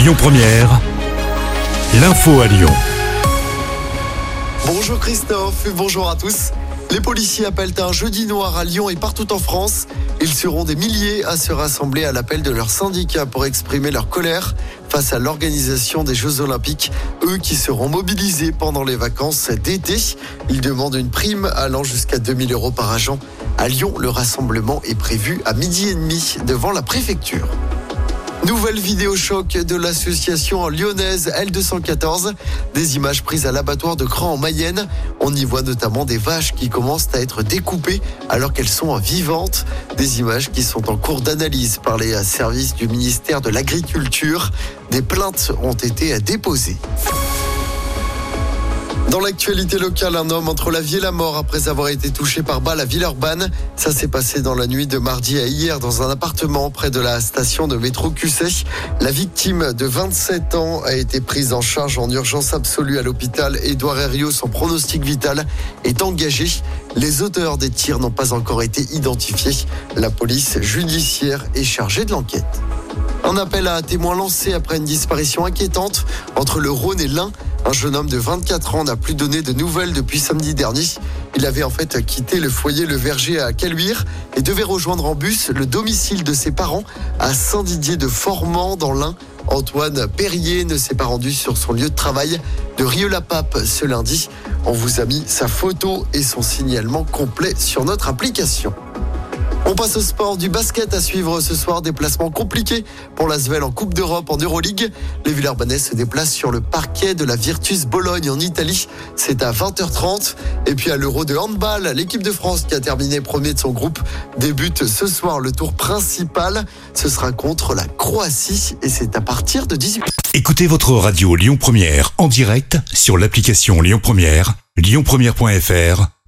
Lyon Première, l'info à Lyon. Bonjour Christophe et bonjour à tous. Les policiers appellent un jeudi noir à Lyon et partout en France. Ils seront des milliers à se rassembler à l'appel de leur syndicat pour exprimer leur colère face à l'organisation des Jeux Olympiques, eux qui seront mobilisés pendant les vacances d'été. Ils demandent une prime allant jusqu'à 2000 euros par agent. À Lyon, le rassemblement est prévu à midi et demi devant la préfecture. Nouvelle vidéo choc de l'association lyonnaise L214. Des images prises à l'abattoir de Cran en Mayenne. On y voit notamment des vaches qui commencent à être découpées alors qu'elles sont vivantes. Des images qui sont en cours d'analyse par les services du ministère de l'Agriculture. Des plaintes ont été déposées. Dans l'actualité locale, un homme entre la vie et la mort après avoir été touché par balle à Villeurbanne. Ça s'est passé dans la nuit de mardi à hier dans un appartement près de la station de métro QC. La victime de 27 ans a été prise en charge en urgence absolue à l'hôpital. Édouard Herriot, son pronostic vital est engagé. Les auteurs des tirs n'ont pas encore été identifiés. La police judiciaire est chargée de l'enquête. Un appel à témoins lancé après une disparition inquiétante entre le Rhône et l'Ain. Un jeune homme de 24 ans n'a plus donné de nouvelles depuis samedi dernier. Il avait en fait quitté le foyer Le Verger à Caluire et devait rejoindre en bus le domicile de ses parents à Saint-Didier de Formand dans l'Ain. Antoine Perrier ne s'est pas rendu sur son lieu de travail de Rieux-la-Pape ce lundi. On vous a mis sa photo et son signalement complet sur notre application. On passe au sport du basket à suivre ce soir. Déplacement compliqué pour l'Asvel en Coupe d'Europe en Euroleague. Les Villeurbanais se déplacent sur le parquet de la Virtus Bologne en Italie. C'est à 20h30. Et puis à l'Euro de handball, l'équipe de France qui a terminé premier de son groupe débute ce soir le tour principal. Ce sera contre la Croatie et c'est à partir de 18h. Écoutez votre radio Lyon Première en direct sur l'application Lyon Première, lyonpremière.fr